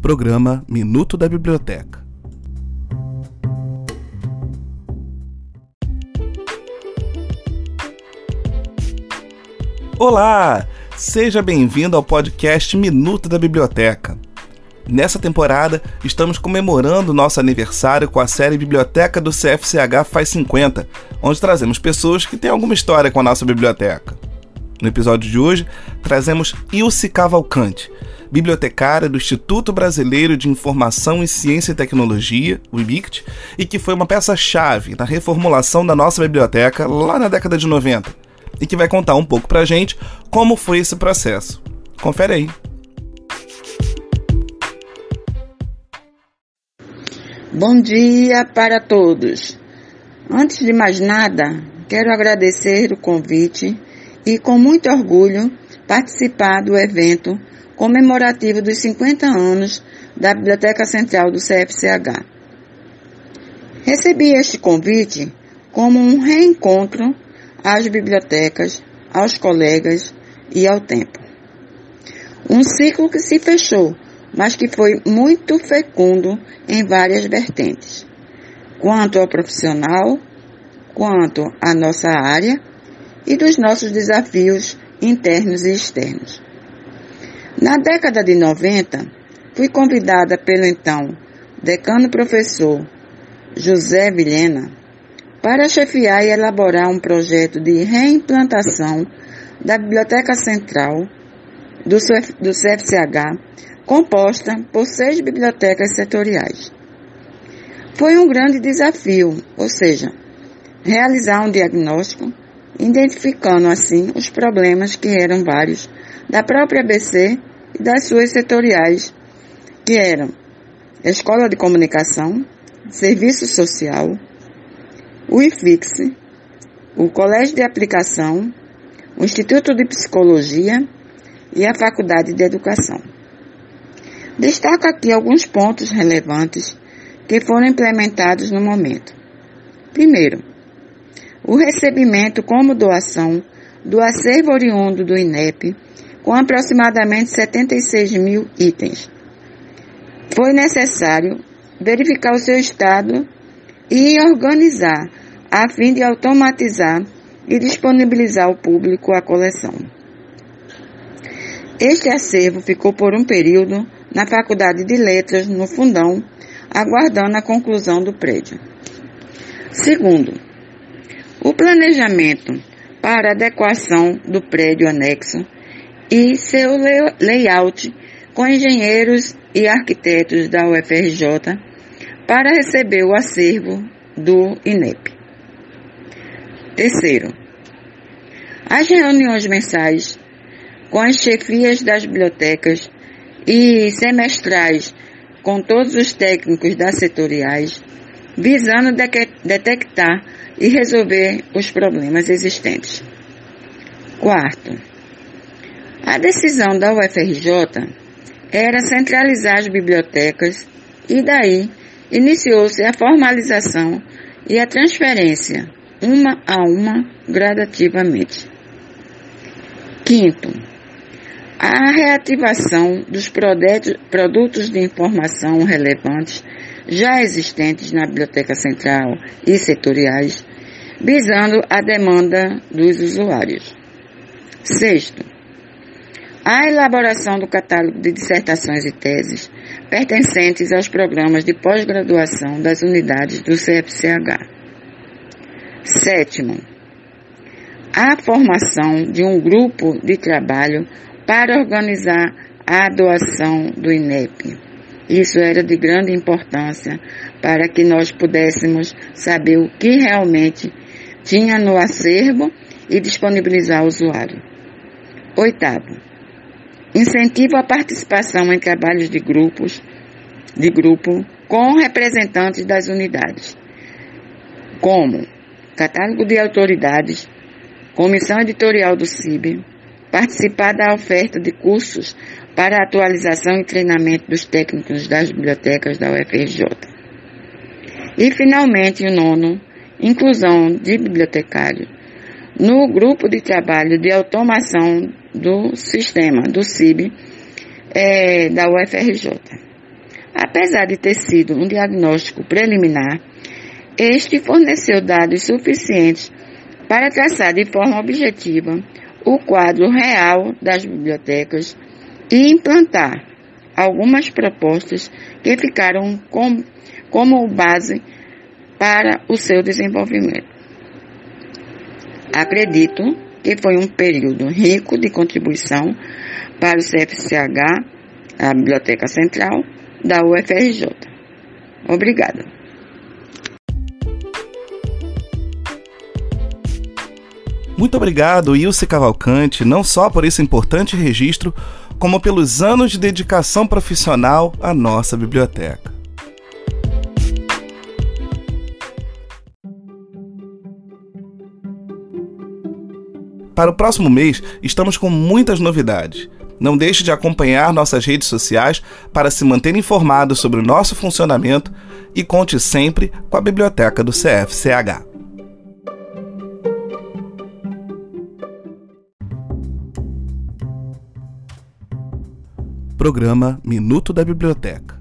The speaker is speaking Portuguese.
Programa Minuto da Biblioteca. Olá! Seja bem-vindo ao podcast Minuto da Biblioteca. Nessa temporada, estamos comemorando nosso aniversário com a série Biblioteca do CFCH Faz 50, onde trazemos pessoas que têm alguma história com a nossa biblioteca. No episódio de hoje, trazemos Ilse Cavalcante, bibliotecária do Instituto Brasileiro de Informação em Ciência e Tecnologia, o IBICT, e que foi uma peça-chave na reformulação da nossa biblioteca lá na década de 90, e que vai contar um pouco pra gente como foi esse processo. Confere aí. Bom dia para todos. Antes de mais nada, quero agradecer o convite e, com muito orgulho, participar do evento comemorativo dos 50 anos da Biblioteca Central do CFCH. Recebi este convite como um reencontro às bibliotecas, aos colegas e ao tempo. Um ciclo que se fechou, mas que foi muito fecundo em várias vertentes, quanto ao profissional, quanto à nossa área e dos nossos desafios internos e externos. Na década de 90, fui convidada pelo então decano professor José Vilhena para chefiar e elaborar um projeto de reimplantação da Biblioteca Central do CFCH, composta por seis bibliotecas setoriais. Foi um grande desafio, ou seja, realizar um diagnóstico, identificando assim os problemas que eram vários da própria ABC e das suas setoriais, que eram Escola de Comunicação, Serviço Social, o IFIX, o Colégio de Aplicação, o Instituto de Psicologia e a Faculdade de Educação. Destaco aqui alguns pontos relevantes que foram implementados no momento. Primeiro, o recebimento como doação do acervo oriundo do INEP, com aproximadamente 76 mil itens. Foi necessário verificar o seu estado e organizar, a fim de automatizar e disponibilizar ao público a coleção. Este acervo ficou por um período na Faculdade de Letras, no Fundão, aguardando a conclusão do prédio. Segundo, o planejamento para adequação do prédio anexo e seu layout com engenheiros e arquitetos da UFRJ para receber o acervo do INEP. Terceiro, as reuniões mensais com as chefias das bibliotecas e semestrais com todos os técnicos das setoriais, visando detectar e resolver os problemas existentes. Quarto, a decisão da UFRJ era centralizar as bibliotecas e daí iniciou-se a formalização e a transferência, uma a uma, gradativamente. Quinto, a reativação dos produtos de informação relevantes já existentes na Biblioteca Central e setoriais, visando a demanda dos usuários. Sexto, a elaboração do catálogo de dissertações e teses pertencentes aos programas de pós-graduação das unidades do CFCH. Sétimo, a formação de um grupo de trabalho para organizar a doação do INEP. Isso era de grande importância para que nós pudéssemos saber o que realmente tinha no acervo e disponibilizar ao usuário. Oitavo, incentivo à participação em trabalhos de grupos, de grupo com representantes das unidades, como catálogo de autoridades, comissão editorial do CIB, participar da oferta de cursos para atualização e treinamento dos técnicos das bibliotecas da UFRJ. E, finalmente, o nono, inclusão de bibliotecários no grupo de trabalho de automação do sistema, do CIB, é, da UFRJ. Apesar de ter sido um diagnóstico preliminar, este forneceu dados suficientes para traçar de forma objetiva o quadro real das bibliotecas e implantar algumas propostas que ficaram com, como base para o seu desenvolvimento. Acredito que foi um período rico de contribuição para o CFCH, a Biblioteca Central da UFRJ. Obrigada. Muito obrigado, Ilse Cavalcante, não só por esse importante registro, como pelos anos de dedicação profissional à nossa biblioteca. Para o próximo mês, estamos com muitas novidades. Não deixe de acompanhar nossas redes sociais para se manter informado sobre o nosso funcionamento e conte sempre com a biblioteca do CFCH. Programa Minuto da Biblioteca.